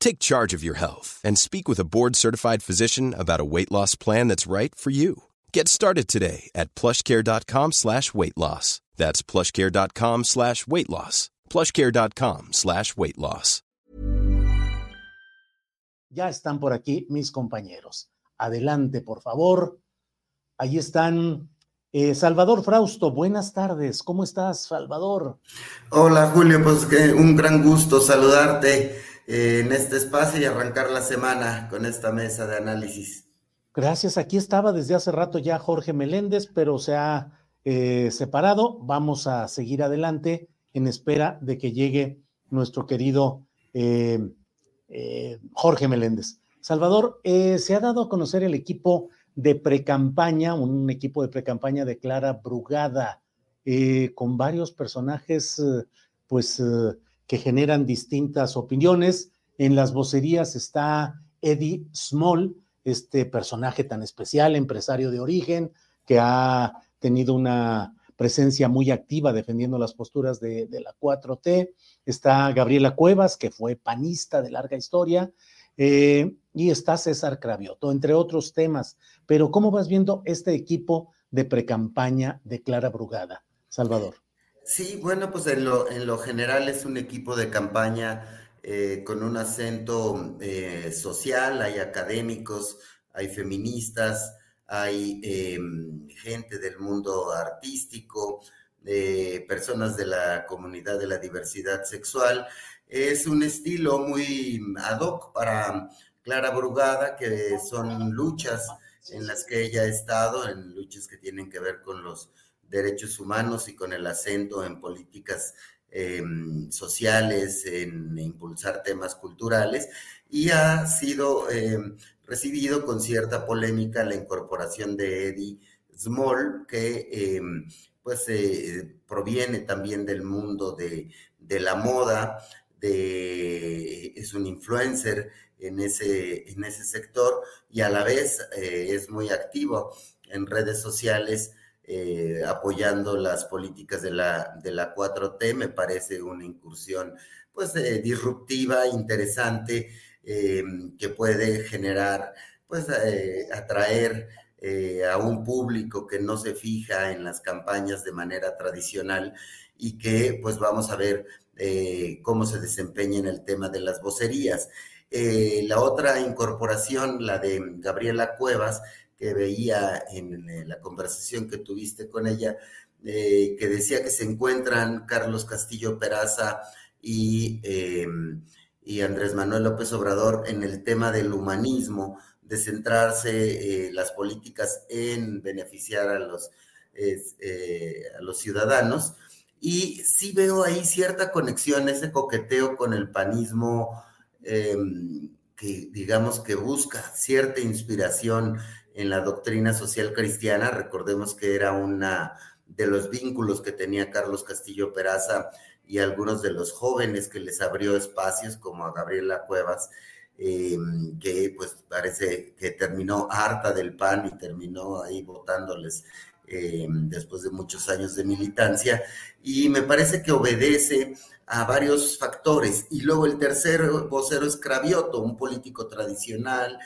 Take charge of your health and speak with a board-certified physician about a weight loss plan that's right for you. Get started today at plushcare.com slash weight loss. That's plushcare.com slash weight loss. plushcare.com slash weight loss. Ya están por aquí mis compañeros. Adelante, por favor. Ahí están. Eh, Salvador Frausto, buenas tardes. ¿Cómo estás, Salvador? Hola, Julio. Pues que un gran gusto saludarte eh, en este espacio y arrancar la semana con esta mesa de análisis. Gracias. Aquí estaba desde hace rato ya Jorge Meléndez, pero se ha eh, separado. Vamos a seguir adelante en espera de que llegue nuestro querido eh, eh, Jorge Meléndez. Salvador, se ha dado a conocer el equipo de precampaña, un equipo de precampaña de Clara Brugada, con varios personajes, pues, que generan distintas opiniones. En las vocerías está Eddie Small, este personaje tan especial, empresario de origen, que ha tenido una presencia muy activa defendiendo las posturas de, la 4T. Está Gabriela Cuevas, que fue panista de larga historia, eh, y está César Cravioto, entre otros temas. Pero ¿cómo vas viendo este equipo de precampaña de Clara Brugada, Salvador? Sí, bueno, pues en lo, en lo general es un equipo de campaña eh, con un acento eh, social, hay académicos, hay feministas, hay eh, gente del mundo artístico, eh, personas de la comunidad de la diversidad sexual. Es un estilo muy ad hoc para Clara Brugada, que son luchas en las que ella ha estado, en luchas que tienen que ver con los derechos humanos y con el acento en políticas eh, sociales, en impulsar temas culturales, y ha sido eh, recibido con cierta polémica la incorporación de Eddie Small, que eh, pues eh, proviene también del mundo de, de, la moda, de, es un influencer en ese, en ese sector y a la vez eh, es muy activo en redes sociales eh, apoyando las políticas de la, de la 4T. Me parece una incursión pues disruptiva, interesante eh, que puede generar, pues, eh, atraer eh, a un público que no se fija en las campañas de manera tradicional y que, pues, vamos a ver eh, cómo se desempeña en el tema de las vocerías. la otra incorporación, la de Gabriela Cuevas, que veía en la conversación que tuviste con ella, que decía que se encuentran Carlos Castillo Peraza y y Andrés Manuel López Obrador en el tema del humanismo, de centrarse eh, las políticas en beneficiar a los, eh, a los ciudadanos. Y sí veo ahí cierta conexión, ese coqueteo con el panismo eh, que digamos que busca cierta inspiración en la doctrina social cristiana. Recordemos que era una de los vínculos que tenía Carlos Castillo Peraza y algunos de los jóvenes que les abrió espacios, como a Gabriela Cuevas, eh, que pues parece que terminó harta del PAN y terminó ahí votándoles eh, después de muchos años de militancia. Y me parece que obedece a varios factores. Y luego el tercer vocero es Cravioto, un político tradicional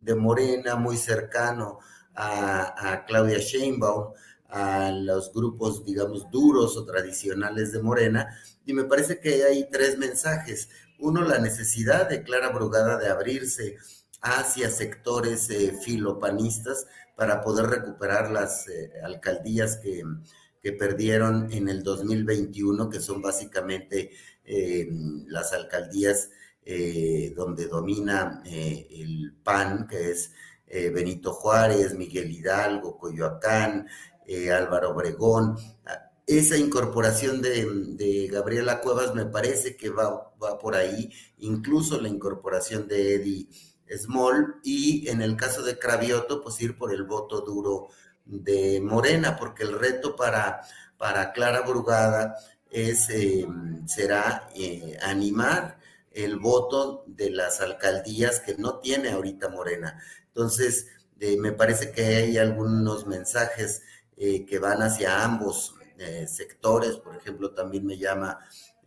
de Morena, muy cercano a, a Claudia Sheinbaum, a los grupos, digamos, duros o tradicionales de Morena, y me parece que hay tres mensajes. Uno, la necesidad de Clara Brugada de abrirse hacia sectores filopanistas para poder recuperar las alcaldías que, que, perdieron en el 2021, que son básicamente las alcaldías donde domina el PAN, que es Benito Juárez, Miguel Hidalgo, Coyoacán, Álvaro Obregón, esa incorporación de, Gabriela Cuevas me parece que va, va, por ahí, incluso la incorporación de Eddie Small y en el caso de Cravioto, pues ir por el voto duro de Morena, porque el reto para, para Clara Brugada es, eh, será eh, animar el voto de las alcaldías que no tiene ahorita Morena. Entonces, eh, me parece que hay algunos mensajes que van hacia ambos eh, sectores. Por ejemplo, también me llama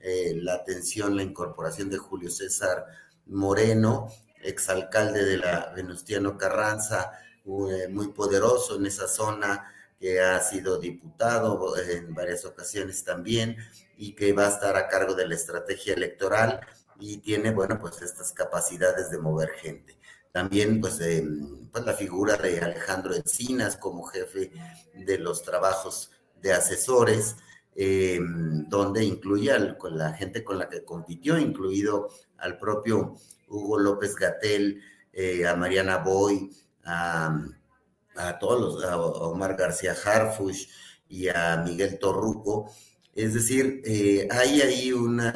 eh, la atención la incorporación de Julio César Moreno, exalcalde de la Venustiano Carranza, eh, muy poderoso en esa zona, que ha sido diputado en varias ocasiones también y que va a estar a cargo de la estrategia electoral y tiene, bueno, pues estas capacidades de mover gente. También, pues, pues la figura de Alejandro Encinas como jefe de los trabajos de asesores, eh, donde incluye con la gente con la que compitió, incluido al propio Hugo López Gatel, eh, a Mariana Boy, a, todos los, a Omar García Harfush y a Miguel Torruco. Es decir, eh, hay ahí una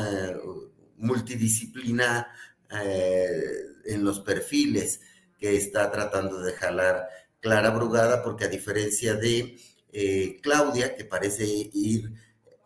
multidisciplina en los perfiles que está tratando de jalar Clara Brugada, porque a diferencia de eh, Claudia, que parece ir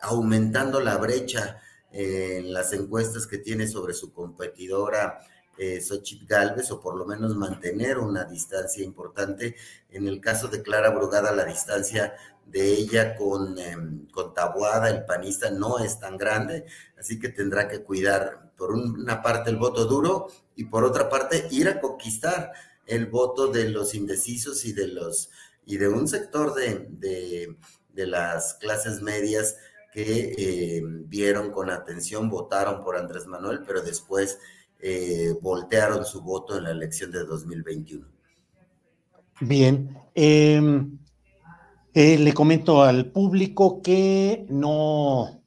aumentando la brecha eh, en las encuestas que tiene sobre su competidora eh, Xochitl Galvez, o por lo menos mantener una distancia importante. En el caso de Clara Brugada, la distancia de ella con, em, con Tabuada, el panista, no es tan grande, así que tendrá que cuidar por una parte el voto duro y por otra parte ir a conquistar el voto de los indecisos y de los y de un sector de, las clases medias que eh, vieron con atención, votaron por Andrés Manuel, pero después eh, voltearon su voto en la elección de 2021. Bien, em, eh, le comento al público que no,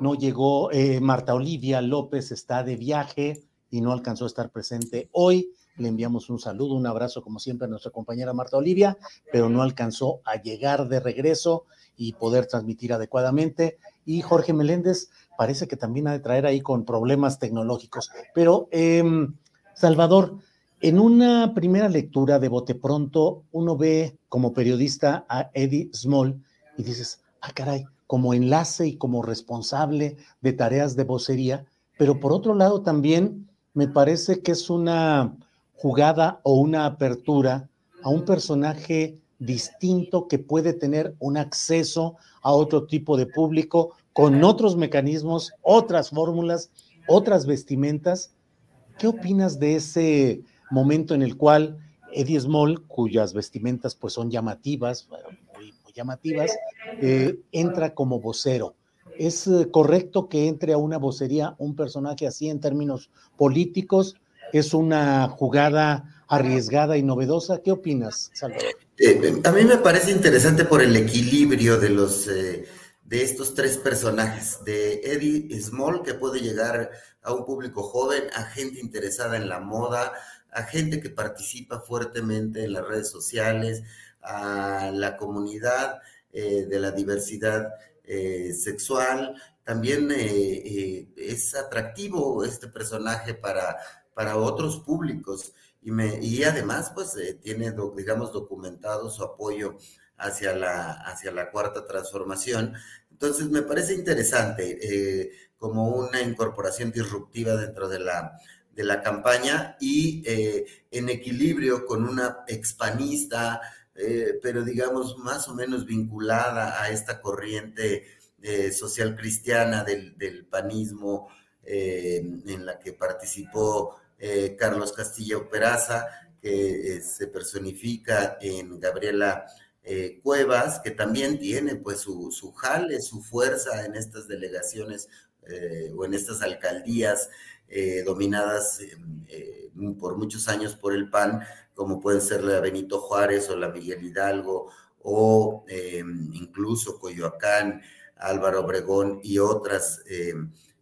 no llegó, Marta Olivia López está de viaje y no alcanzó a estar presente hoy. Le enviamos un saludo, un abrazo, como siempre, a nuestra compañera Marta Olivia, pero no alcanzó a llegar de regreso y poder transmitir adecuadamente. Y Jorge Meléndez parece que también ha de traer ahí con problemas tecnológicos. Pero, em, Salvador, en una primera lectura de Bote Pronto, uno ve como periodista a Eddie Small y dices, ah, caray, como enlace y como responsable de tareas de vocería, pero por otro lado también me parece que es una jugada o una apertura a un personaje distinto que puede tener un acceso a otro tipo de público con otros mecanismos, otras fórmulas, otras vestimentas. ¿Qué opinas de ese momento en el cual Eddie Small, cuyas vestimentas pues son llamativas, muy, llamativas, eh, entra como vocero? ¿Es eh, correcto que entre a una vocería un personaje así en términos políticos? es una jugada arriesgada y novedosa. ¿Qué opinas, Salvador? Eh, a mí me parece interesante por el equilibrio de los de estos tres personajes, de Eddie Small, que puede llegar a un público joven, a gente interesada en la moda, a gente que participa fuertemente en las redes sociales, a la comunidad eh, de la diversidad sexual. También es atractivo este personaje para para otros públicos. Y, me, y además, pues, eh, tiene, digamos, documentado su apoyo hacia la, hacia la cuarta transformación. Entonces, me parece interesante eh, como una incorporación disruptiva dentro de la, de la campaña y eh, en equilibrio con una expanista, pero digamos, más o menos vinculada a esta corriente social cristiana del, del panismo en la que participó eh, Carlos Castillo Peraza, que eh, se personifica en Gabriela eh, Cuevas, que también tiene pues su, su, jale, su fuerza en estas delegaciones o en estas alcaldías eh, dominadas eh, por muchos años por el PAN, como pueden ser la Benito Juárez o la Miguel Hidalgo o incluso Coyoacán, Álvaro Obregón y otras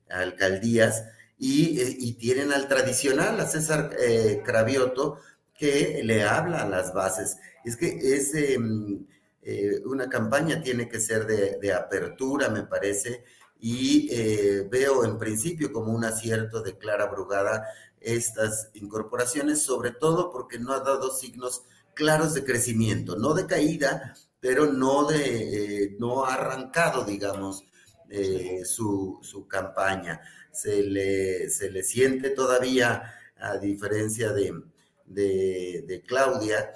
alcaldías, y, tienen al tradicional, a César Cravioto, que le habla a las bases. Es que es una campaña tiene que ser de apertura, me parece, y eh, veo en principio como un acierto de Clara Brugada estas incorporaciones, sobre todo porque no ha dado signos claros de crecimiento, no de caída, pero no de eh, no ha arrancado, digamos, eh, su, campaña. Se le, se le siente todavía, a diferencia de, de Claudia,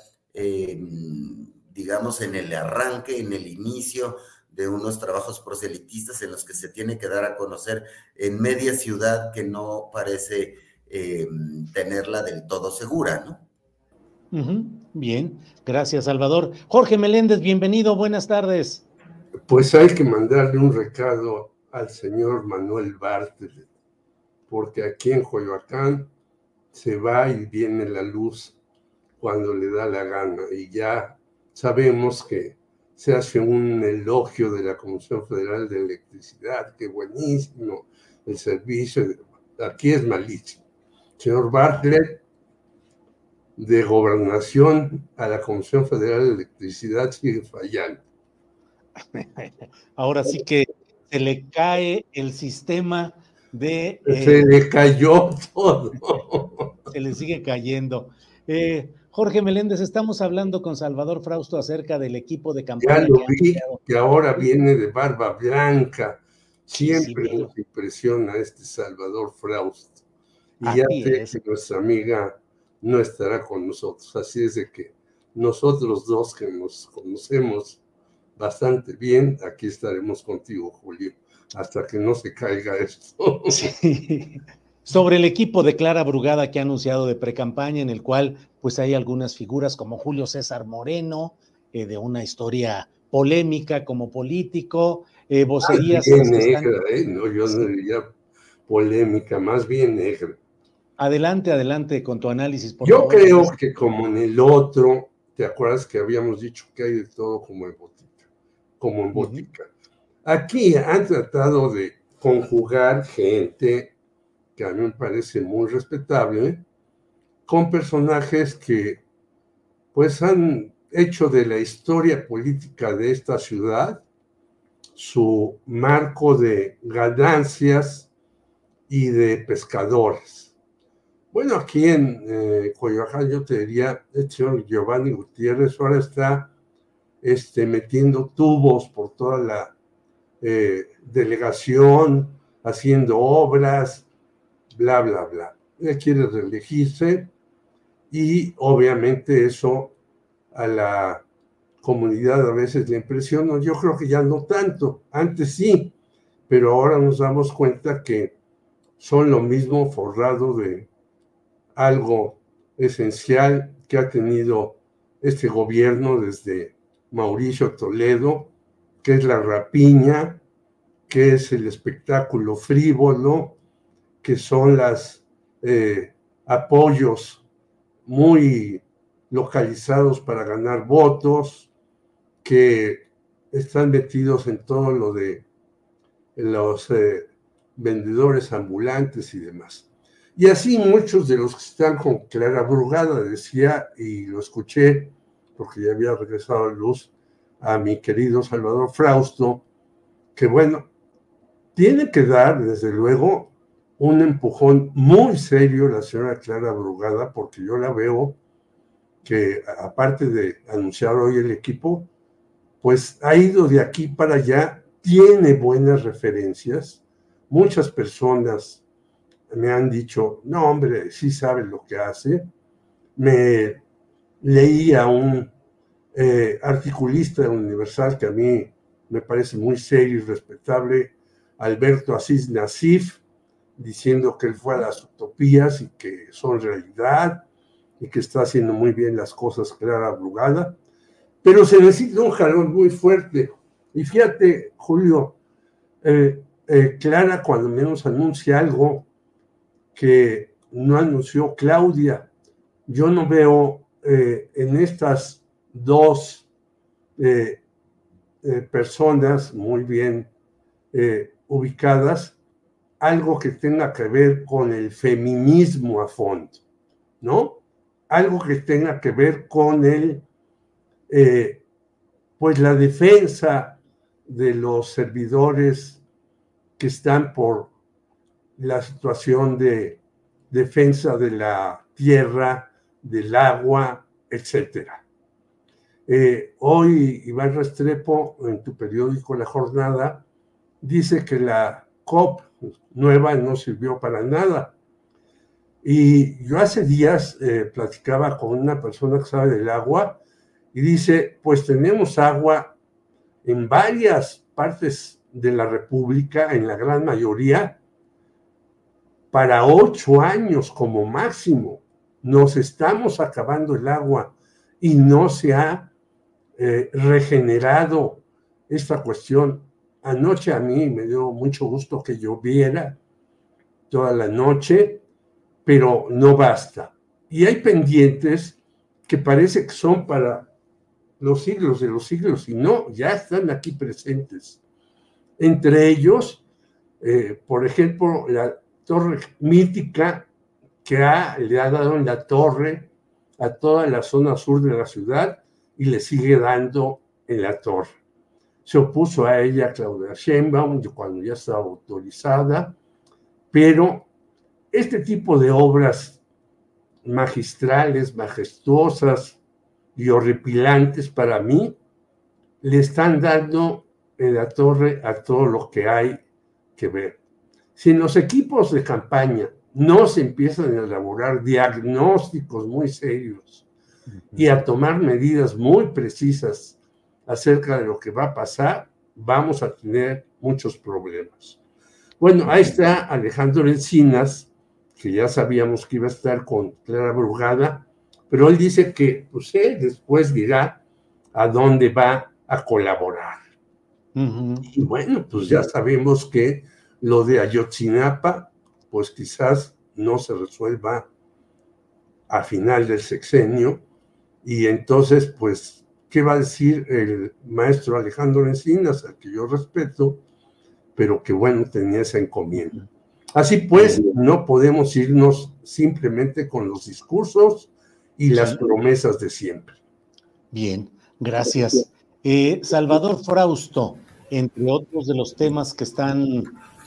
digamos, en el arranque, en el inicio de unos trabajos proselitistas en los que se tiene que dar a conocer en media ciudad que no parece eh, tenerla del todo segura, ¿no? Bien, gracias Salvador. Jorge Meléndez, bienvenido, buenas tardes. Pues hay que mandarle un recado al señor Manuel Bartlett, porque aquí en Coyoacán se va y viene la luz cuando le da la gana y ya sabemos que se hace un elogio de la Comisión Federal de Electricidad, que buenísimo el servicio, aquí es malísimo. Señor Bartlett, de gobernación a la Comisión Federal de Electricidad sigue fallando. Ahora sí que se le cae el sistema de... se le cayó todo. Se le sigue cayendo. Eh, Jorge Meléndez, estamos hablando con Salvador Frausto acerca del equipo de campaña. Ya lo vi, que ahora viene de barba blanca. Siempre nos impresiona este Salvador Frausto. Y ya sé que nuestra amiga no estará con nosotros. Así es de que nosotros dos que nos conocemos bastante bien, aquí estaremos contigo, Julio, hasta que no se caiga esto. Sí sobre el equipo de Clara Brugada que ha anunciado de precampaña, en el cual pues hay algunas figuras como Julio César Moreno, eh, de una historia polémica como político, eh, vocerías... bien negra, ¿eh? No, yo no diría polémica, más bien negra. Adelante, adelante con tu análisis. Por yo creo que como en el otro, ¿te acuerdas que habíamos dicho que hay de todo como en botica? Como en botica. Aquí han tratado de conjugar gente que a mí me parece muy respetable, con personajes que pues han hecho de la historia política de esta ciudad su marco de ganancias y de pescadores. Bueno, aquí en eh, Coyoacán yo te diría, el señor Giovanni Gutiérrez ahora está este, metiendo tubos por toda la eh, delegación, haciendo obras, bla, bla, bla. Ella quiere reelegirse y obviamente eso a la comunidad a veces le impresiona. Yo creo que ya no tanto, antes sí, pero ahora nos damos cuenta que son lo mismo forrado de algo esencial que ha tenido este gobierno desde Mauricio Toledo, que es la rapiña, que es el espectáculo frívolo, que son los eh, apoyos muy localizados para ganar votos, que están metidos en todo lo de los eh, vendedores ambulantes y demás. Y así muchos de los que están con Clara Brugada, decía, y lo escuché, porque ya había regresado a luz, a mi querido Salvador Frausto, que bueno, tiene que dar, desde luego, un empujón muy serio la señora Clara Brugada, porque yo la veo que aparte de anunciar hoy el equipo, pues ha ido de aquí para allá, tiene buenas referencias. Muchas personas me han dicho, no hombre, sí sabe lo que hace. Me leí a un eh, articulista Universal que a mí me parece muy serio y respetable, Alberto Asís Nasif, diciendo que él fue a las utopías y que son realidad y que está haciendo muy bien las cosas Clara Brugada, pero se necesita un jalón muy fuerte. Y fíjate, Julio, eh, eh, Clara cuando menos anuncia algo que no anunció Claudia. Yo no veo eh, en estas dos personas muy bien ubicadas algo que tenga que ver con el feminismo a fondo, ¿no? Algo que tenga que ver con el, pues la defensa de los servidores que están por la situación de defensa de la tierra, del agua, etc. Eh, hoy Iván Restrepo, en tu periódico La Jornada, dice que la COP nueva no sirvió para nada. Y yo hace días eh, platicaba con una persona que sabe del agua y dice, pues tenemos agua en varias partes de la República, en la gran mayoría, para ocho años como máximo. Nos estamos acabando el agua y no se ha eh, regenerado esta cuestión. Anoche a mí me dio mucho gusto que lloviera toda la noche, pero no basta. Y hay pendientes que parece que son para los siglos de los siglos y no, ya están aquí presentes. Entre ellos, eh, por ejemplo, la torre mítica que le ha dado en la torre a toda la zona sur de la ciudad y le sigue dando en la torre. Se opuso a ella Claudia Sheinbaum cuando ya estaba autorizada, pero este tipo de obras magistrales, majestuosas y horripilantes para mí, le están dando en la torre a todo lo que hay que ver. Si en los equipos de campaña no se empiezan a elaborar diagnósticos muy serios y a tomar medidas muy precisas acerca de lo que va a pasar, vamos a tener muchos problemas. Bueno, ahí está Alejandro Encinas, que ya sabíamos que iba a estar con Clara Brugada, pero él dice que pues él después dirá a dónde va a colaborar. Y bueno, pues ya sabemos que lo de Ayotzinapa, pues quizás no se resuelva a final del sexenio. Y entonces, pues, ¿qué va a decir el maestro Alejandro Encinas, al que yo respeto, pero que bueno, tenía esa encomienda? Así pues, no podemos irnos simplemente con los discursos y las promesas de siempre. Bien, gracias. Eh, Salvador Frausto, entre otros de los temas que están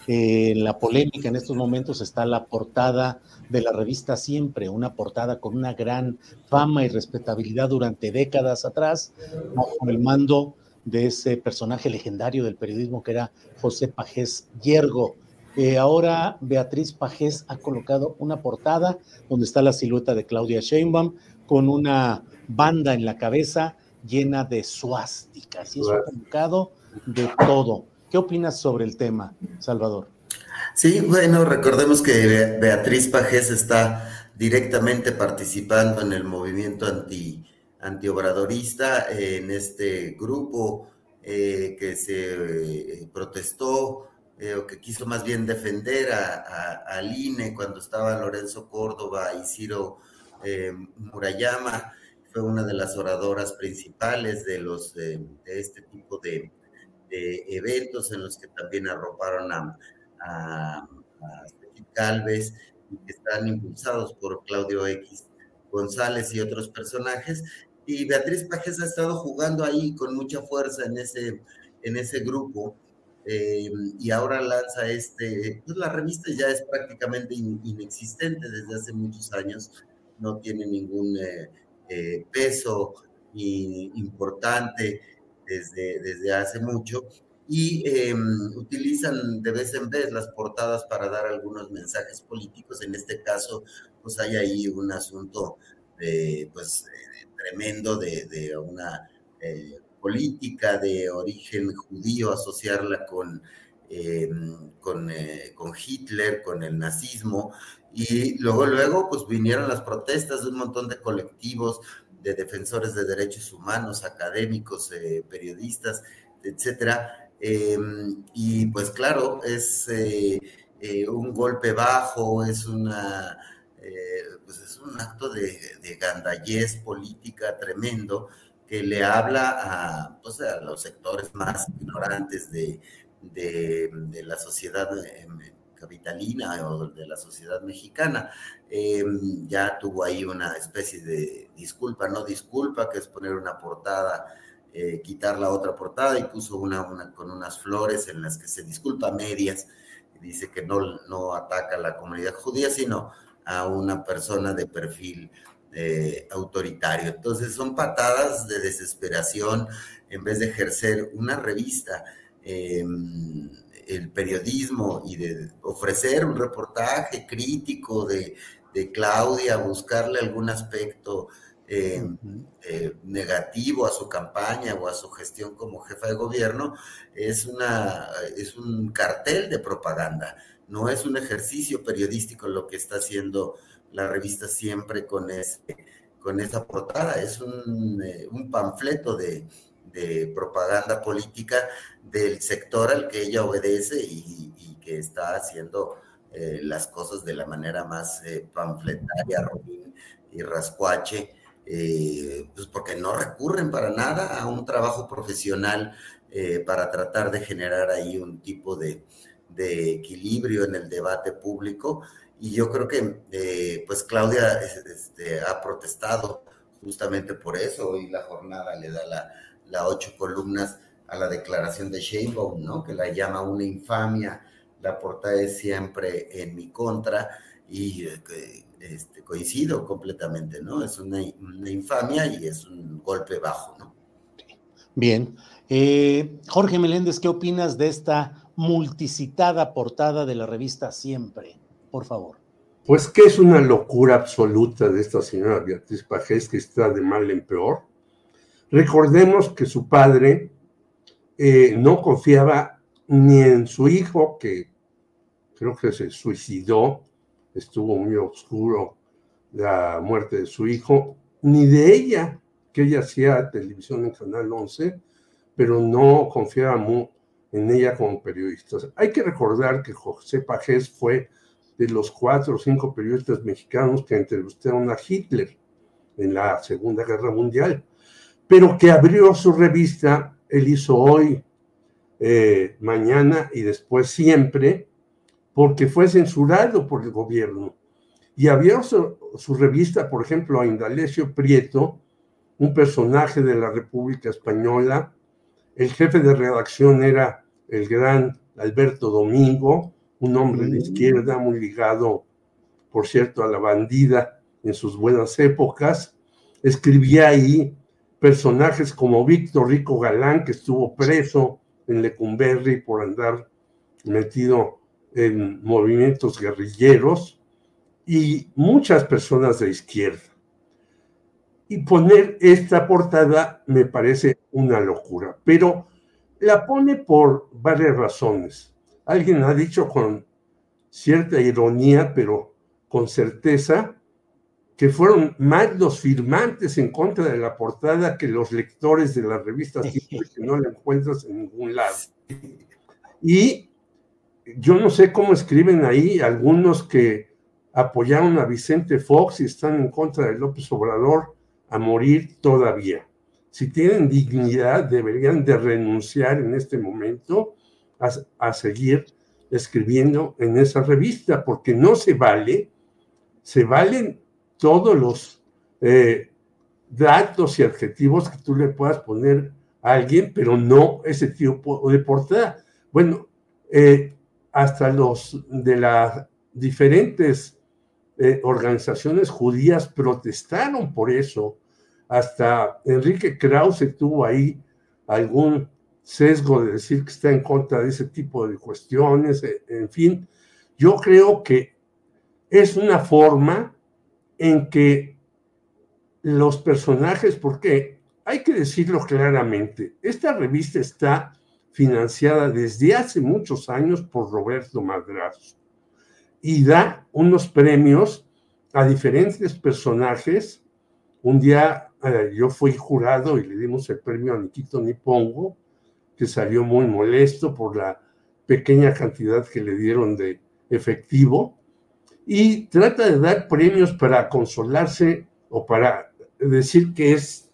eh, la polémica en estos momentos está la portada de la revista Siempre, una portada con una gran fama y respetabilidad durante décadas atrás, bajo el mando de ese personaje legendario del periodismo que era José Pajés Yergo. Eh, ahora Beatriz Pajés ha colocado una portada donde está la silueta de Claudia Sheinbaum con una banda en la cabeza llena de suásticas y eso ha colocado de todo. ¿Qué opinas sobre el tema, Salvador? Sí, bueno, recordemos que Beatriz Pajés está directamente participando en el movimiento anti, antiobradorista, en este grupo eh, que se eh, protestó eh, o que quiso más bien defender a, al INE cuando estaba Lorenzo Córdoba y Ciro Murayama, fue una de las oradoras principales de los de este tipo de, eventos en los que también arroparon a, a, Calves y que están impulsados por Claudio X González y otros personajes. Y Beatriz Pajes ha estado jugando ahí con mucha fuerza en ese, en ese grupo. Eh, y ahora lanza este, pues la revista ya es prácticamente inexistente desde hace muchos años, no tiene ningún eh, eh, peso importante desde, desde hace mucho y em, utilizan de vez en vez las portadas para dar algunos mensajes políticos. En este caso, pues hay ahí un asunto pues, tremendo de, una eh, política de origen judío, asociarla con, em, con, eh, con Hitler, con el nazismo. Y luego, luego, pues vinieron las protestas de un montón de colectivos, de defensores de derechos humanos, académicos, eh, periodistas, etcétera. Em, y pues claro, es eh, eh, un golpe bajo, es una pues es un acto de, de gandallez política tremendo que le habla a, pues, a los sectores más ignorantes de, de, la sociedad capitalina o de la sociedad mexicana. Em, ya tuvo ahí una especie de disculpa, no disculpa, que es poner una portada, eh, quitar la otra portada y puso una, con unas flores en las que se disculpa a medias. Dice que no, no ataca a la comunidad judía, sino a una persona de perfil eh, autoritario. Entonces son patadas de desesperación en vez de ejercer una revista. Em, el periodismo y de ofrecer un reportaje crítico de, Claudia, buscarle algún aspecto eh, eh, negativo a su campaña o a su gestión como jefa de gobierno, es, una, es un cartel de propaganda, no es un ejercicio periodístico lo que está haciendo la revista siempre con, ese, con esa portada, es un, eh, un panfleto de, de propaganda política del sector al que ella obedece y, que está haciendo eh, las cosas de la manera más eh, panfletaria, y rascuache, eh, pues porque no recurren para nada a un trabajo profesional para tratar de generar ahí un tipo de, equilibrio en el debate público. Y yo creo que pues Claudia este, ha protestado justamente por eso y la jornada le da la, la ocho columnas a la declaración de Sheinbaum, ¿no? Que la llama una infamia, la portada es siempre en mi contra y eh, este, coincido completamente, ¿no? Es una, infamia y es un golpe bajo, ¿no? Bien. Eh, Jorge Meléndez, ¿qué opinas de esta multicitada portada de la revista Siempre? Por favor. Pues que es una locura absoluta de esta señora Beatriz Pajés, que está de mal en peor Recordemos que su padre eh, no confiaba ni en su hijo, que creo que se suicidó, estuvo muy oscuro la muerte de su hijo, ni de ella, que ella hacía televisión en Canal 11, pero no confiaba en ella como periodista. Hay que recordar que José Pajés fue de los cuatro o cinco periodistas mexicanos que entrevistaron a Hitler en la Segunda Guerra Mundial pero que abrió su revista, él hizo hoy, eh, mañana y después siempre, porque fue censurado por el gobierno. Y abrió su, revista, por ejemplo, a Indalecio Prieto, un personaje de la República Española. El jefe de redacción era el gran Alberto Domingo, un hombre de mm. izquierda muy ligado, por cierto, a la bandida en sus buenas épocas. Escribía ahí personajes como Víctor Rico Galán, que estuvo preso en Lecumberri por andar metido en movimientos guerrilleros, y muchas personas de izquierda. Y poner esta portada me parece una locura, pero la pone por varias razones. Alguien ha dicho con cierta ironía, pero con certeza, que fueron más los firmantes en contra de la portada que los lectores de la revista que no la encuentras en ningún lado. Y yo no sé cómo escriben ahí algunos que apoyaron a Vicente Fox y están en contra de López Obrador a morir todavía. Si tienen dignidad, deberían de renunciar en este momento a, a seguir escribiendo en esa revista, porque no se vale, se valen todos los eh, datos y adjetivos que tú le puedas poner a alguien, pero no ese tipo de portada. Bueno, eh, hasta los de las diferentes eh, organizaciones judías protestaron por eso. Hasta Enrique Krause tuvo ahí algún sesgo de decir que está en contra de ese tipo de cuestiones. En fin, yo creo que es una forma en que los personajes, porque hay que decirlo claramente, esta revista está financiada desde hace muchos años por Roberto Madrazo y da unos premios a diferentes personajes. Un día eh, yo fui jurado y le dimos el premio a Nikito Nipongo, que salió muy molesto por la pequeña cantidad que le dieron de efectivo y trata de dar premios para consolarse o para decir que es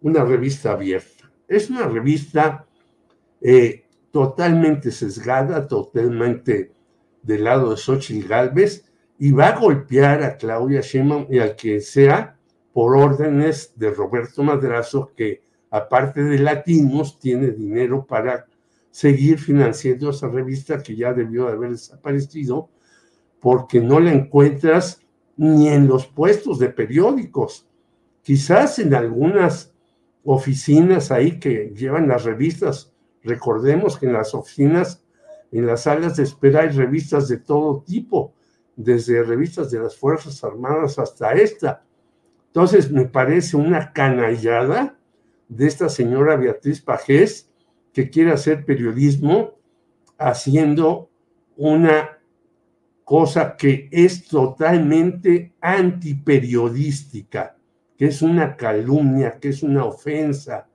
una revista abierta. Es una revista eh, totalmente sesgada, totalmente del lado de Xochitl Galvez y va a golpear a Claudia Sheinbaum y al que sea por órdenes de Roberto Madrazo que aparte de latinos tiene dinero para seguir financiando esa revista que ya debió de haber desaparecido porque no la encuentras ni en los puestos de periódicos. Quizás en algunas oficinas ahí que llevan las revistas. Recordemos que en las oficinas, en las salas de espera hay revistas de todo tipo, desde revistas de las Fuerzas Armadas hasta esta. Entonces me parece una canallada de esta señora Beatriz Pajés que quiere hacer periodismo haciendo una cosa que es totalmente antiperiodística, que es una calumnia, que es una ofensa,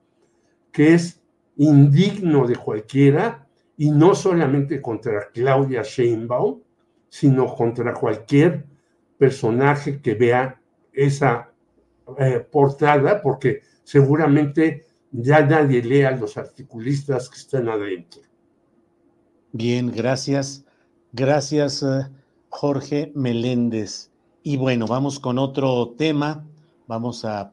que es indigno de cualquiera, y no solamente contra Claudia Sheinbaum, sino contra cualquier personaje que vea esa eh, portada, porque seguramente ya nadie lea a los articulistas que están adentro. Bien, gracias. Gracias, eh, Jorge Meléndez. Y bueno, vamos con otro tema. Vamos a.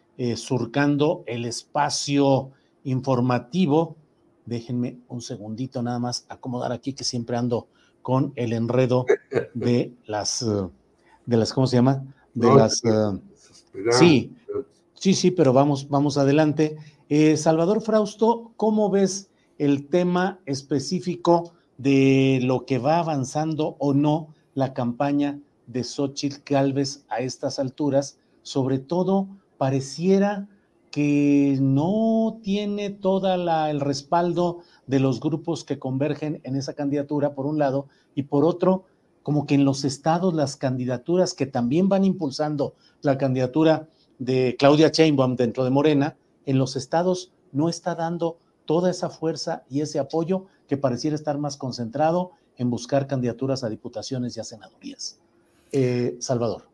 eh, surcando el espacio informativo. Déjenme un segundito nada más acomodar aquí que siempre ando con el enredo de las, eh, de las, ¿cómo se llama? De las, uh, sí, sí, sí, pero vamos, vamos adelante. Eh, Salvador Frausto, ¿cómo ves el tema específico de lo que va avanzando o no la campaña de Xochitl Galvez a estas alturas, sobre todo pareciera que no tiene toda el respaldo de los grupos que convergen en esa candidatura, por un lado, y por otro, como que en los estados las candidaturas que también van impulsando la candidatura de Claudia Sheinbaum dentro de Morena, en los estados no está dando toda esa fuerza y ese apoyo que pareciera estar más concentrado en buscar candidaturas a diputaciones y a senadurías. Eh, Salvador.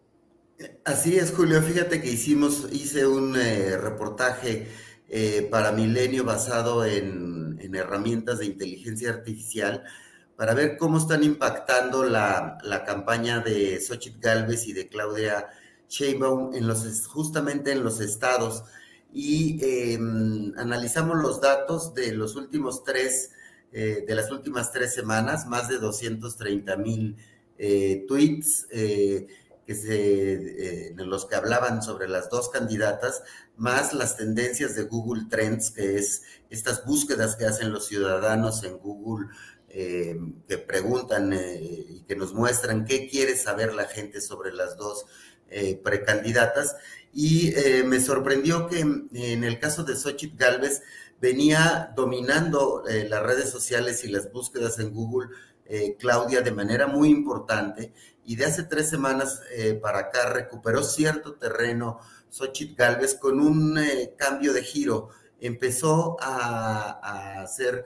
Así es, Julio. Fíjate que hicimos, hice un eh, reportaje eh, para Milenio basado en, herramientas de inteligencia artificial para ver cómo están impactando la, campaña de Xochitl Galvez y de Claudia Sheinbaum en los, justamente en los estados. Y em, analizamos los datos de los últimos tres, eh, de las últimas tres semanas, más de 230 mil tweets se, eh, en los que hablaban sobre las dos candidatas, más las tendencias de Google Trends, que es estas búsquedas que hacen los ciudadanos en Google, eh, que preguntan eh, y que nos muestran qué quiere saber la gente sobre las dos precandidatas. Y me sorprendió que en el caso de Xochitl Galvez venía dominando las redes sociales y las búsquedas en Google Claudia de manera muy importante y de hace tres semanas eh, para acá recuperó cierto terreno Xochitl Galvez con un eh, cambio de giro. Empezó a, hacer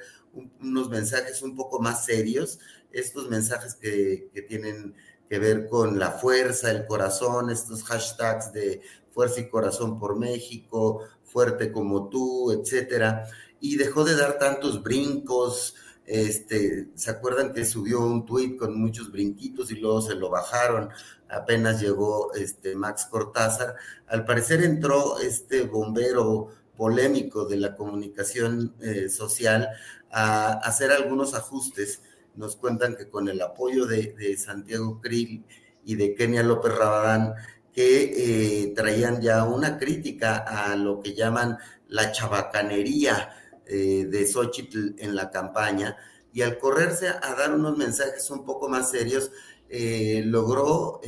unos mensajes un poco más serios, estos mensajes que, tienen que ver con la fuerza, el corazón, estos hashtags de fuerza y corazón por México, fuerte como tú, etcétera, y dejó de dar tantos brincos. Este, ¿se acuerdan que subió un tuit con muchos brinquitos y luego se lo bajaron? Apenas llegó este Max Cortázar. Al parecer entró este bombero polémico de la comunicación eh, social a, hacer algunos ajustes. Nos cuentan que con el apoyo de, Santiago Krill y de Kenia López Rabadán, que eh, traían ya una crítica a lo que llaman la chabacanería eh, de Xochitl en la campaña, y al correrse a dar unos mensajes un poco más serios, eh, logró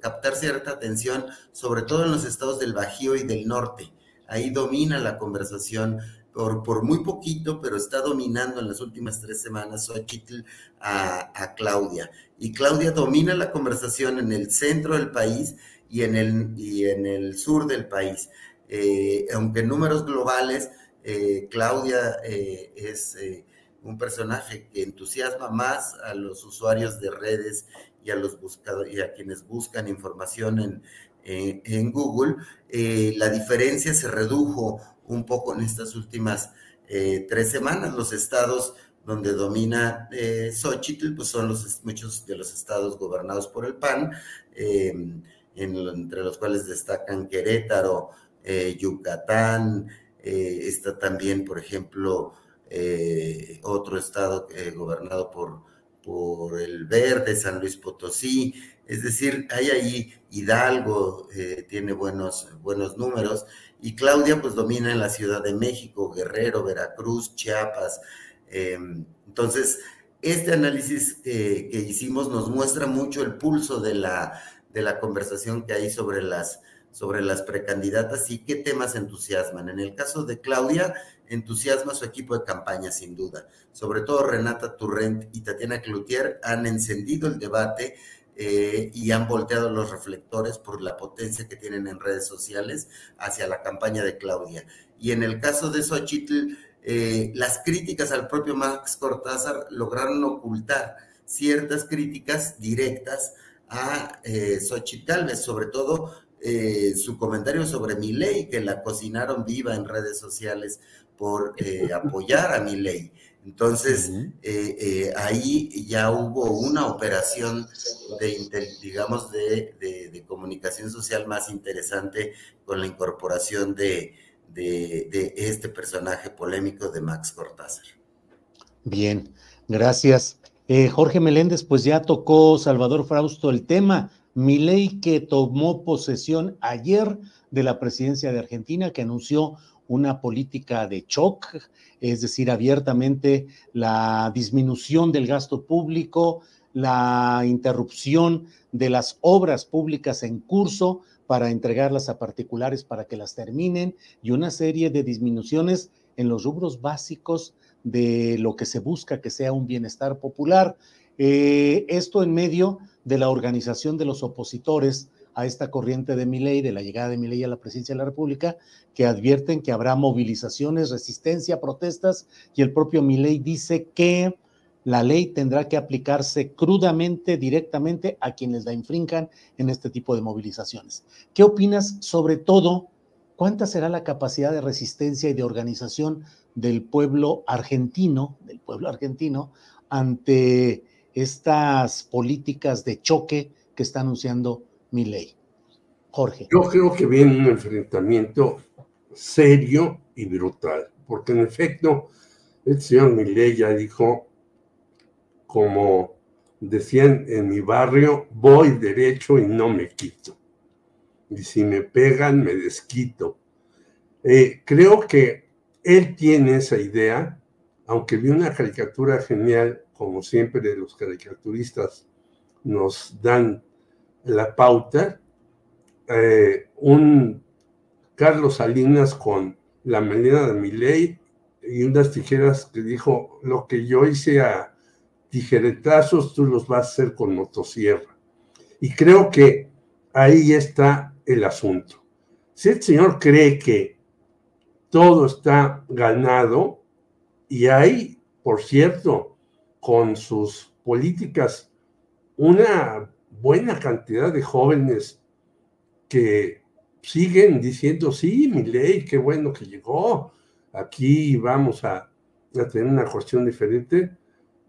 captar cierta atención, sobre todo en los estados del Bajío y del Norte. Ahí domina la conversación por, por, muy poquito, pero está dominando en las últimas tres semanas Xochitl a, a, Claudia. Y Claudia domina la conversación en el centro del país y en el, y en el sur del país. Eh, aunque números globales, eh, Claudia eh, es un personaje que entusiasma más a los usuarios de redes y a los buscadores y a quienes buscan información en, en Google. la diferencia se redujo un poco en estas últimas tres semanas. Los estados donde domina eh, Xochitl, pues son los, muchos de los estados gobernados por el PAN entre los cuales destacan Querétaro, eh, Yucatán, eh, está también, por ejemplo, eh, otro estado gobernado por, por el Verde, San Luis Potosí, es decir, hay ahí Hidalgo, tiene buenos, buenos números, y Claudia pues domina en la Ciudad de México, Guerrero, Veracruz, Chiapas. entonces, este análisis que hicimos nos muestra mucho el pulso de la, de la conversación que hay sobre las, sobre las precandidatas y qué temas entusiasman. En el caso de Claudia, entusiasma su equipo de campaña, sin duda. Sobre todo Renata Turrent y Tatiana Cloutier han encendido el debate eh, y han volteado los reflectores por la potencia que tienen en redes sociales hacia la campaña de Claudia. Y en el caso de Xochitl, eh, las críticas al propio Max Cortázar lograron ocultar ciertas críticas directas a eh, Xochitl sobre todo eh, su comentario sobre mi ley, que la cocinaron viva en redes sociales por eh, apoyar a mi ley. Entonces, eh, ahí ya hubo una operación de, digamos, de, de, comunicación social más interesante con la incorporación de, de este personaje polémico de Max Cortázar. Bien, gracias. Jorge Meléndez, pues ya tocó Salvador Frausto el tema. Mi ley que tomó posesión ayer de la presidencia de Argentina, que anunció una política de shock, es decir, abiertamente la disminución del gasto público, la interrupción de las obras públicas en curso para entregarlas a particulares para que las terminen y una serie de disminuciones en los rubros básicos de lo que se busca que sea un bienestar popular. Eh, esto en medio de la organización de los opositores a esta corriente de ley, de la llegada de ley a la presidencia de la República, que advierten que habrá movilizaciones, resistencia, protestas, y el propio ley dice que la ley tendrá que aplicarse crudamente, directamente a quienes la infrinjan en este tipo de movilizaciones. ¿Qué opinas sobre todo? ¿Cuánta será la capacidad de resistencia y de organización del pueblo argentino, del pueblo argentino, ante estas políticas de choque que está anunciando mi ley. Jorge. Yo creo que viene un enfrentamiento serio y brutal, porque en efecto, el señor Milei ya dijo, como decían en mi barrio, voy derecho y no me quito. Y si me pegan, me desquito. Eh, creo que él tiene esa idea, aunque vi una caricatura genial, como siempre los caricaturistas nos dan la pauta, eh, un Carlos Salinas con la melena de mi ley y unas tijeras que dijo, lo que yo hice a tijeretazos, tú los vas a hacer con motosierra. Y creo que ahí está el asunto. Si el señor cree que todo está ganado y hay, por cierto, con sus políticas una buena cantidad de jóvenes que siguen diciendo, sí, mi ley, qué bueno que llegó, aquí vamos a, a tener una cuestión diferente,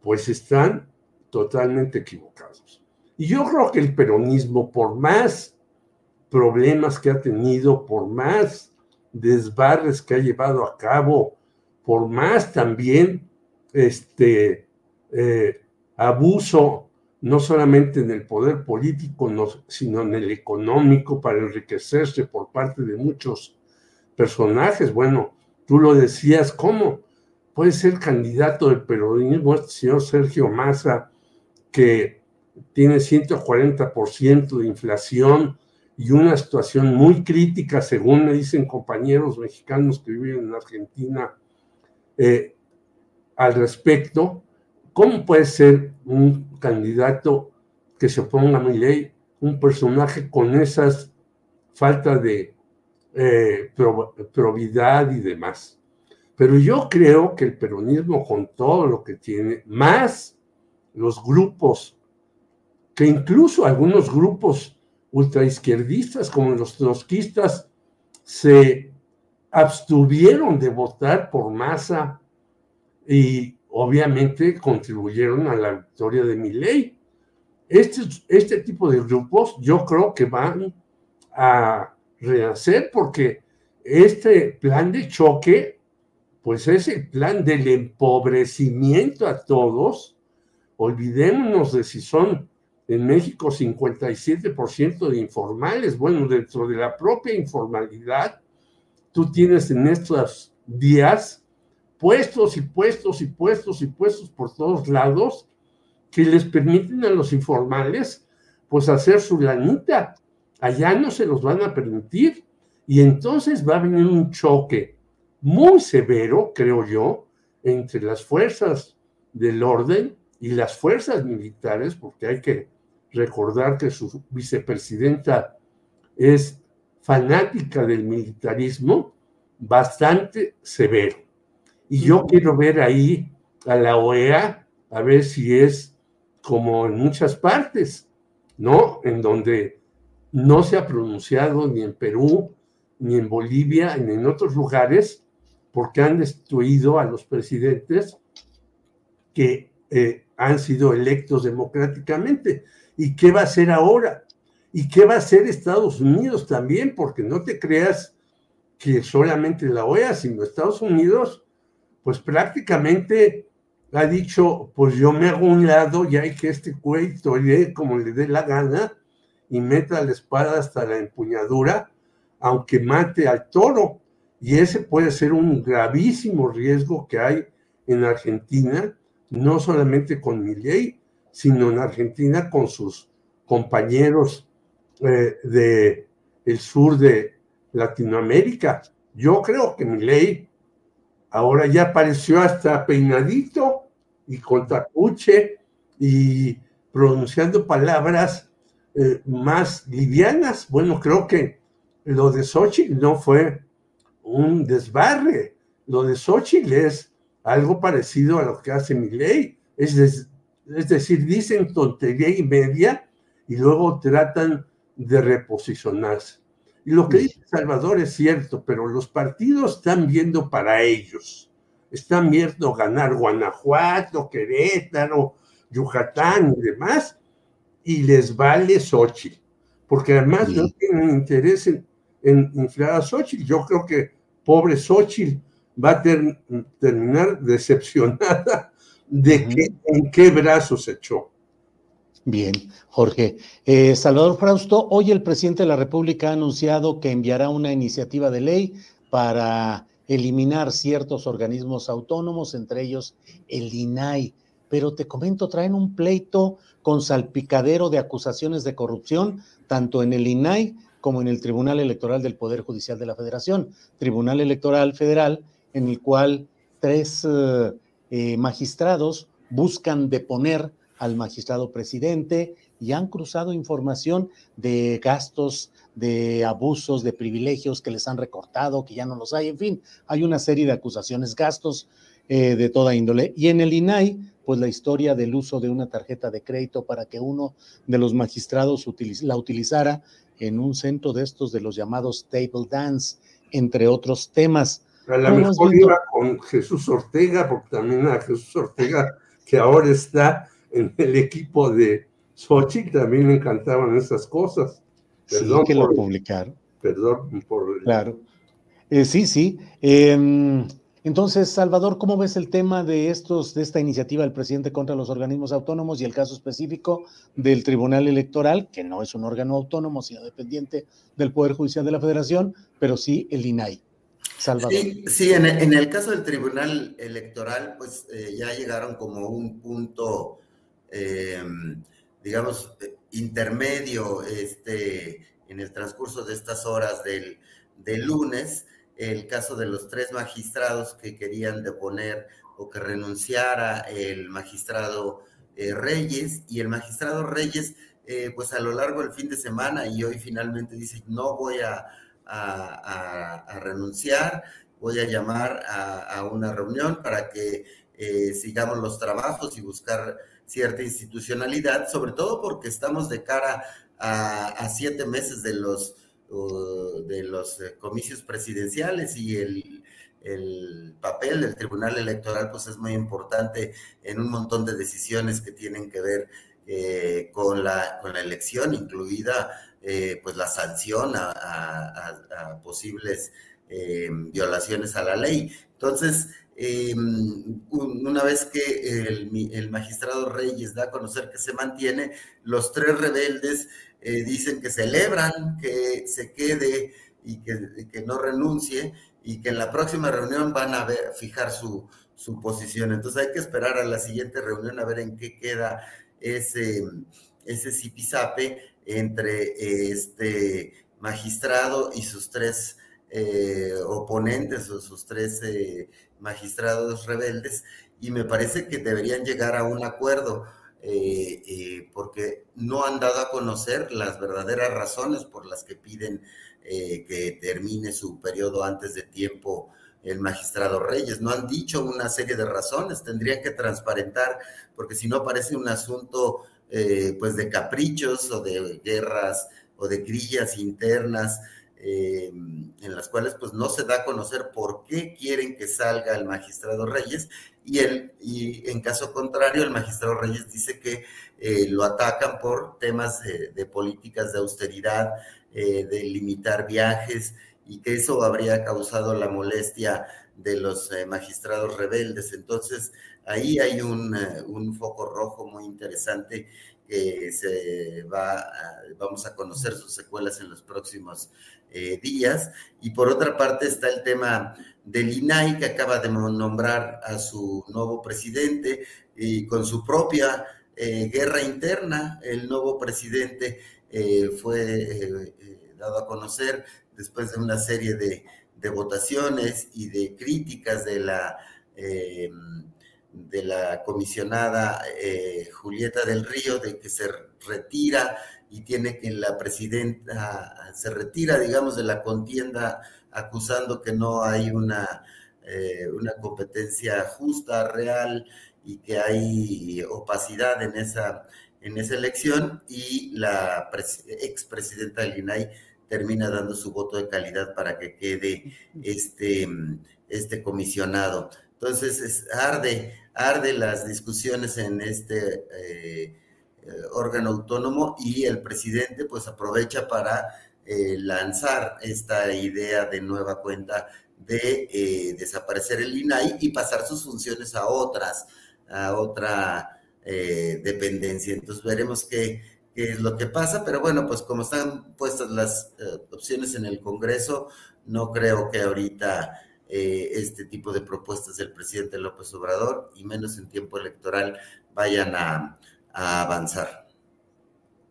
pues están totalmente equivocados. Y yo creo que el peronismo, por más problemas que ha tenido, por más desbarres que ha llevado a cabo, por más también este eh, abuso, no solamente en el poder político, sino en el económico para enriquecerse por parte de muchos personajes. Bueno, tú lo decías, ¿cómo puede ser candidato del peronismo este señor Sergio Massa, que tiene 140% de inflación y una situación muy crítica, según me dicen compañeros mexicanos que viven en Argentina, eh, al respecto? ¿Cómo puede ser un candidato que se oponga a mi ley, un personaje con esas faltas de eh, probidad y demás? Pero yo creo que el peronismo, con todo lo que tiene, más los grupos, que incluso algunos grupos ultraizquierdistas, como los trotskistas, se abstuvieron de votar por masa y obviamente contribuyeron a la victoria de mi ley. Este, este tipo de grupos yo creo que van a rehacer porque este plan de choque, pues es el plan del empobrecimiento a todos. Olvidémonos de si son en México 57% de informales. Bueno, dentro de la propia informalidad, tú tienes en estos días puestos y puestos y puestos y puestos por todos lados que les permiten a los informales pues hacer su lanita. Allá no se los van a permitir y entonces va a venir un choque muy severo, creo yo, entre las fuerzas del orden y las fuerzas militares, porque hay que recordar que su vicepresidenta es fanática del militarismo, bastante severo. Y yo quiero ver ahí a la OEA, a ver si es como en muchas partes, ¿no? En donde no se ha pronunciado ni en Perú, ni en Bolivia, ni en otros lugares, porque han destruido a los presidentes que eh, han sido electos democráticamente. ¿Y qué va a hacer ahora? ¿Y qué va a hacer Estados Unidos también? Porque no te creas que solamente la OEA, sino Estados Unidos pues prácticamente ha dicho, pues yo me hago un lado y hay que este güey tolee como le dé la gana y meta la espada hasta la empuñadura, aunque mate al toro. Y ese puede ser un gravísimo riesgo que hay en Argentina, no solamente con ley, sino en Argentina con sus compañeros eh, de el sur de Latinoamérica. Yo creo que ley ahora ya apareció hasta peinadito y con tapuche y pronunciando palabras eh, más livianas. Bueno, creo que lo de Xochitl no fue un desbarre. Lo de Xochitl es algo parecido a lo que hace mi ley. Es, es decir, dicen tontería y media y luego tratan de reposicionarse. Y lo que dice Salvador es cierto, pero los partidos están viendo para ellos. Están viendo ganar Guanajuato, Querétaro, Yucatán y demás, y les vale Xochitl, porque además no tienen interés en, inflar a Xochitl. Yo creo que pobre Xochitl va a terminar decepcionada de que, en qué brazos se echó. Bien, Jorge. Eh, Salvador Frausto, hoy el presidente de la República ha anunciado que enviará una iniciativa de ley para eliminar ciertos organismos autónomos, entre ellos el INAI. Pero te comento, traen un pleito con salpicadero de acusaciones de corrupción, tanto en el INAI como en el Tribunal Electoral del Poder Judicial de la Federación, Tribunal Electoral Federal, en el cual tres eh, magistrados buscan deponer al magistrado presidente y han cruzado información de gastos, de abusos, de privilegios que les han recortado, que ya no los hay, en fin, hay una serie de acusaciones, gastos eh, de toda índole. Y en el INAI pues la historia del uso de una tarjeta de crédito para que uno de los magistrados la utilizara en un centro de estos de los llamados table dance, entre otros temas. A lo mejor iba con Jesús Ortega, porque también a Jesús Ortega, que ahora está en el equipo de Sochi, también le encantaban esas cosas. Perdón que lo publicaron. Perdón por... Claro. Eh, sí, sí. Em, entonces, Salvador, ¿cómo ves el tema de estos, de esta iniciativa del presidente contra los organismos autónomos y el caso específico del Tribunal Electoral, que no es un órgano autónomo, sino dependiente del Poder Judicial de la Federación, pero sí el INAI? Salvador. Sí, en, el caso del Tribunal Electoral, pues eh, ya llegaron como un punto, em, digamos, intermedio este, en el transcurso de estas horas del, del lunes el caso de los tres magistrados que querían deponer o que renunciara el magistrado eh, Reyes y el magistrado Reyes, eh, pues a lo largo del fin de semana y hoy finalmente dice, no voy a, renunciar, voy a llamar a, una reunión para que eh, sigamos los trabajos y buscar cierta institucionalidad, sobre todo porque estamos de cara a siete meses de los de los eh, comicios presidenciales y el, papel del Tribunal Electoral pues es muy importante en un montón de decisiones que tienen que ver eh, con, la, con la elección, incluida eh, pues la sanción a, posibles violaciones a la ley. Entonces, una vez que el, magistrado Reyes da a conocer que se mantiene, los tres rebeldes eh, dicen que celebran que se quede y que, no renuncie y que en la próxima reunión van a fijar su, posición. Entonces hay que esperar a la siguiente reunión a ver en qué queda ese, ese zipizape entre este magistrado y sus tres eh, oponentes o sus tres eh, magistrados rebeldes y me parece que deberían llegar a un acuerdo eh, eh, porque no han dado a conocer las verdaderas razones por las que piden eh, que termine su periodo antes de tiempo el magistrado Reyes. No han dicho una serie de razones, tendrían que transparentar, porque si no parece un asunto pues de caprichos o de guerras o de grillas internas. Las cuales pues no se da a conocer por qué quieren que salga el magistrado Reyes y, y en caso contrario, el magistrado Reyes dice que eh, lo atacan por temas de, políticas de austeridad, eh, de limitar viajes y que eso habría causado la molestia de los eh, magistrados rebeldes. Entonces, ahí hay un, foco rojo muy interesante que se va, vamos a conocer sus secuelas en los próximos días. Y por otra parte está el tema del INAI, que acaba de nombrar a su nuevo presidente y con su propia eh, guerra interna, el nuevo presidente eh, fue eh, dado a conocer después de una serie de, votaciones y de críticas de la, de la comisionada Julieta del Río de que se retira y tiene que la presidenta se retira, digamos, de la contienda acusando que no hay una, eh, una competencia justa, real y que hay opacidad en esa, en esa elección y la expresidenta del INAI termina dando su voto de calidad para que quede este, este comisionado. Entonces, arde, arde las discusiones en este eh, eh, órgano autónomo y el presidente pues aprovecha para eh, lanzar esta idea de nueva cuenta de desaparecer el INAI y pasar sus funciones a otras, a otra dependencia. Entonces veremos qué, es lo que pasa, pero bueno, pues como están puestas las opciones en el Congreso, no creo que ahorita este tipo de propuestas del presidente López Obrador, y menos en tiempo electoral, vayan a, a avanzar.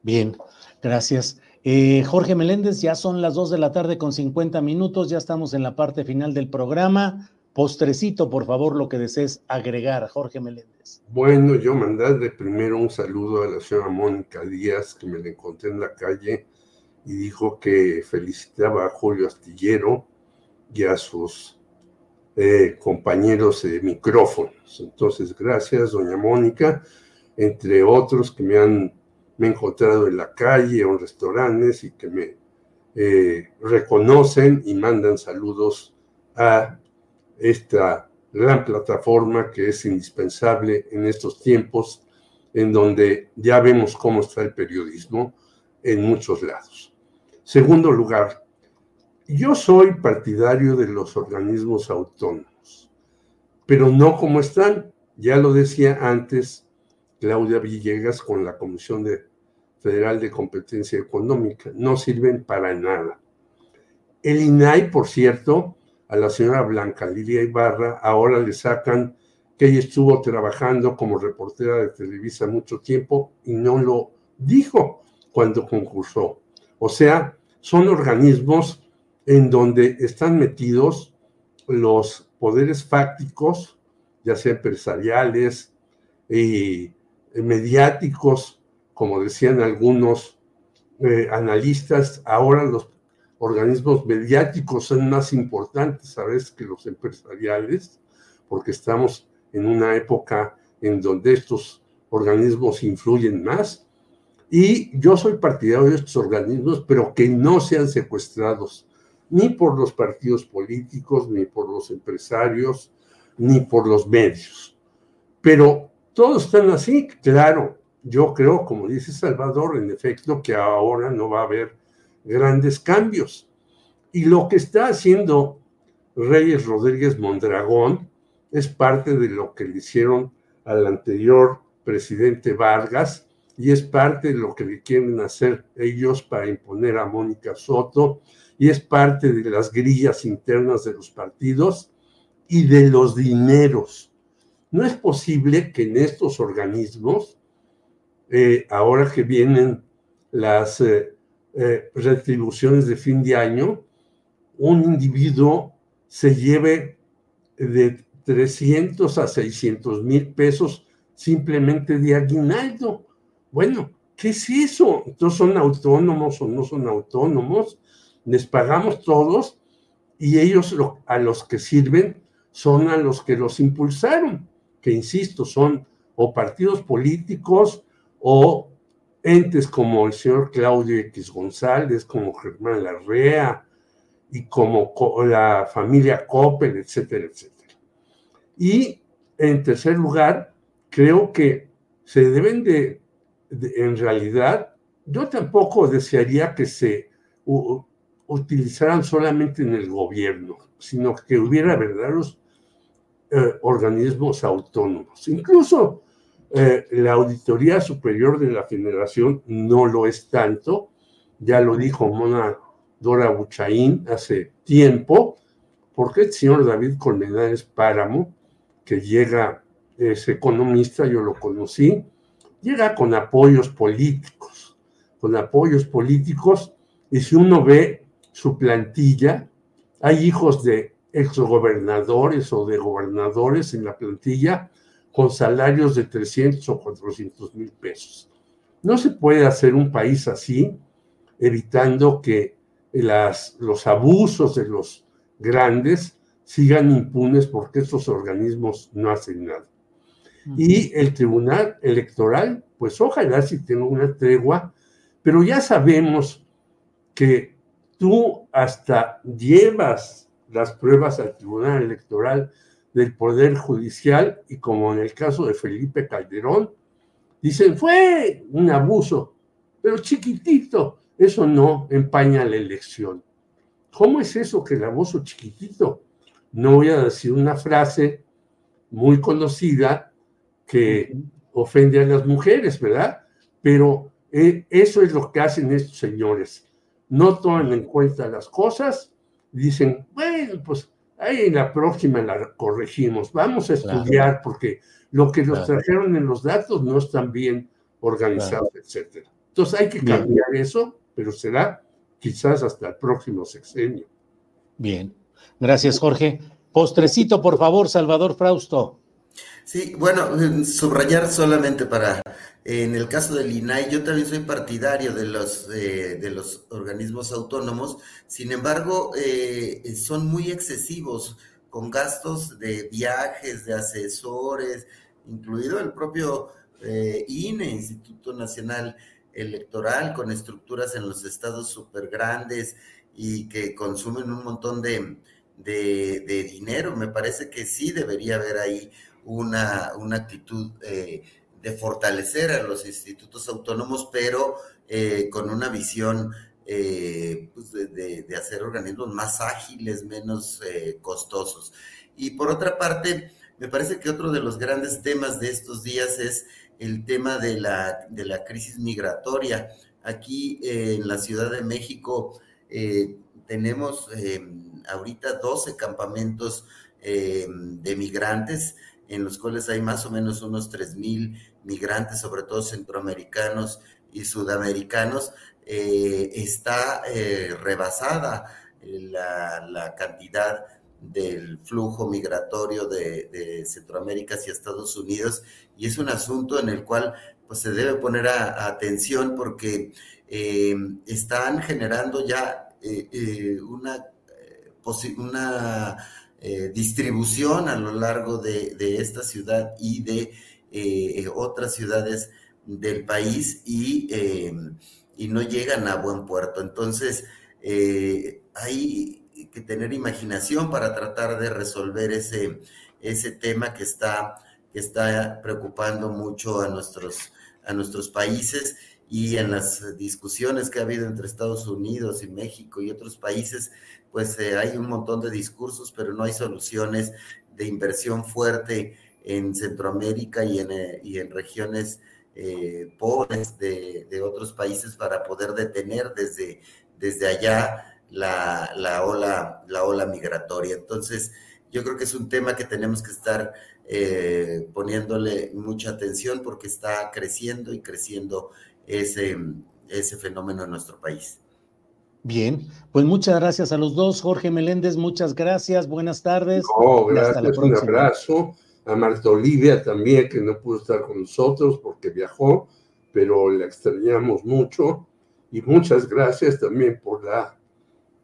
Bien, gracias. Eh, Jorge Meléndez, ya son las 2 de la tarde con 50 minutos, ya estamos en la parte final del programa. Postrecito, por favor, lo que desees agregar, Jorge Meléndez. Bueno, yo mandarle primero un saludo a la señora Mónica Díaz, que me la encontré en la calle y dijo que felicitaba a Julio Astillero y a sus eh, compañeros de micrófonos. Entonces, gracias, doña Mónica, entre otros que me han me encontrado en la calle o en restaurantes y que me eh, reconocen y mandan saludos a esta gran plataforma que es indispensable en estos tiempos en donde ya vemos cómo está el periodismo en muchos lados. Segundo lugar, yo soy partidario de los organismos autónomos, pero no como están. Ya lo decía antes Claudia Villegas con la Comisión de Federal de Competencia Económica. No sirven para nada. El INAI, por cierto, a la señora Blanca Lidia Ibarra, ahora le sacan que ella estuvo trabajando como reportera de Televisa mucho tiempo y no lo dijo cuando concursó. O sea, son organismos en donde están metidos los poderes fácticos, ya sea empresariales y mediáticos, como decían algunos eh, analistas, ahora los organismos mediáticos son más importantes a veces que los empresariales, porque estamos en una época en donde estos organismos influyen más. Y yo soy partidario de estos organismos, pero que no sean secuestrados ni por los partidos políticos, ni por los empresarios, ni por los medios. Pero todos están así, claro, yo creo, como dice Salvador, en efecto, que ahora no va a haber grandes cambios. Y lo que está haciendo Reyes Rodríguez Mondragón es parte de lo que le hicieron al anterior presidente Vargas y es parte de lo que le quieren hacer ellos para imponer a Mónica Soto y es parte de las grillas internas de los partidos y de los dineros. No es posible que en estos organismos eh, ahora que vienen las eh, eh, retribuciones de fin de año, un individuo se lleve de 300 a 600 mil pesos simplemente de aguinaldo. Bueno, ¿qué es eso? Entonces son autónomos o no son autónomos, les pagamos todos y ellos a los que sirven son a los que los impulsaron, que insisto, son o partidos políticos o entes como el señor Claudio X González, como Germán Larrea y como la familia Coppel, etcétera, etcétera. Y en tercer lugar, creo que se deben de, en realidad, yo tampoco desearía que se utilizaran solamente en el gobierno, sino que hubiera verdaderos eh, organismos autónomos. Incluso eh, la Auditoría Superior de la Federación no lo es tanto, ya lo dijo Mona Dora Buchaín hace tiempo, porque el señor David Colmenares Páramo, que llega, es economista, yo lo conocí, llega con apoyos políticos, con apoyos políticos, y si uno ve su plantilla, hay hijos de exgobernadores o de gobernadores en la plantilla, con salarios de 300 o 400 mil pesos. No se puede hacer un país así, evitando que las, los abusos de los grandes sigan impunes porque estos organismos no hacen nada. Y el Tribunal Electoral, pues ojalá si tenga una tregua, pero ya sabemos que tú hasta llevas las pruebas al Tribunal Electoral del Poder Judicial y como en el caso de Felipe Calderón, dicen fue un abuso, pero chiquitito, eso no empaña la elección. ¿Cómo es eso que el abuso chiquitito? No voy a decir una frase muy conocida que ofende a las mujeres, ¿verdad? Pero eh, eso es lo que hacen estos señores. No toman en cuenta las cosas, dicen, bueno, pues ahí en la próxima la corregimos. Vamos a estudiar porque lo que nos trajeron en los datos no están bien organizados, etcétera. Entonces hay que cambiar eso, pero será quizás hasta el próximo sexenio. Bien, gracias Jorge. Postrecito, por favor, Salvador Frausto. Sí, bueno, subrayar solamente para, en el caso del INAI, yo también soy partidario de los, de los organismos autónomos, sin embargo, eh, son muy excesivos con gastos de viajes, de asesores, incluido el propio eh, INE, Instituto Nacional Electoral, con estructuras en los estados súper grandes y que consumen un montón de, dinero. Me parece que sí debería haber ahí una, una actitud eh, de fortalecer a los institutos autónomos, pero eh, con una visión pues de, hacer organismos más ágiles, menos costosos. Y por otra parte, me parece que otro de los grandes temas de estos días es el tema de la, de la crisis migratoria. Aquí eh, en la Ciudad de México eh, tenemos em, ahorita 12 campamentos em, de migrantes, en los cuales hay más o menos unos 3 mil migrantes, sobre todo centroamericanos y sudamericanos. Eh, está rebasada la, la cantidad del flujo migratorio de, Centroamérica hacia Estados Unidos y es un asunto en el cual pues, se debe poner atención porque eh, están generando ya eh, eh, una, una distribución a lo largo de, esta ciudad y de otras ciudades del país y, y, no llegan a buen puerto. Entonces, hay que tener imaginación para tratar de resolver ese, ese tema que está, que está preocupando mucho a nuestros, a nuestros países y en las discusiones que ha habido entre Estados Unidos y México y otros países, pues eh, hay un montón de discursos, pero no hay soluciones de inversión fuerte en Centroamérica y en, eh, y en regiones eh, pobres de, de, otros países para poder detener desde, desde allá la, la, ola, la ola migratoria. Entonces, yo creo que es un tema que tenemos que estar eh, poniéndole mucha atención porque está creciendo y creciendo ese, ese fenómeno en nuestro país. Bien, pues muchas gracias a los dos. Jorge Meléndez, muchas gracias. Buenas tardes. gracias. Un abrazo. A Marta Olivia también, que no pudo estar con nosotros porque viajó, pero la extrañamos mucho. Y muchas gracias también por la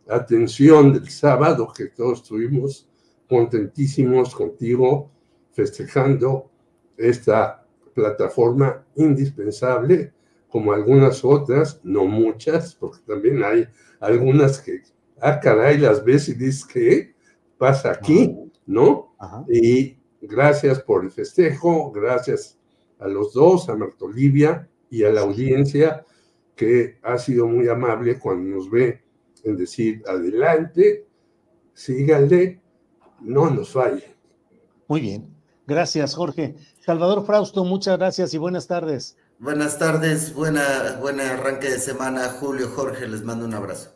atención del sábado, que todos estuvimos contentísimos contigo festejando esta plataforma indispensable, como algunas otras, no muchas, porque también hay algunas que, ah, caray, las ves y dices, ¿qué pasa aquí? ¿No? Y gracias por el festejo, gracias a los dos, a Marta Olivia y a la audiencia, que ha sido muy amable cuando nos ve en decir, adelante, síganle, no nos falle. Muy bien. Gracias, Jorge. Salvador Frausto, muchas gracias y buenas tardes. Buenas tardes, buena, buena arranque de semana, Julio, Jorge, les mando un abrazo.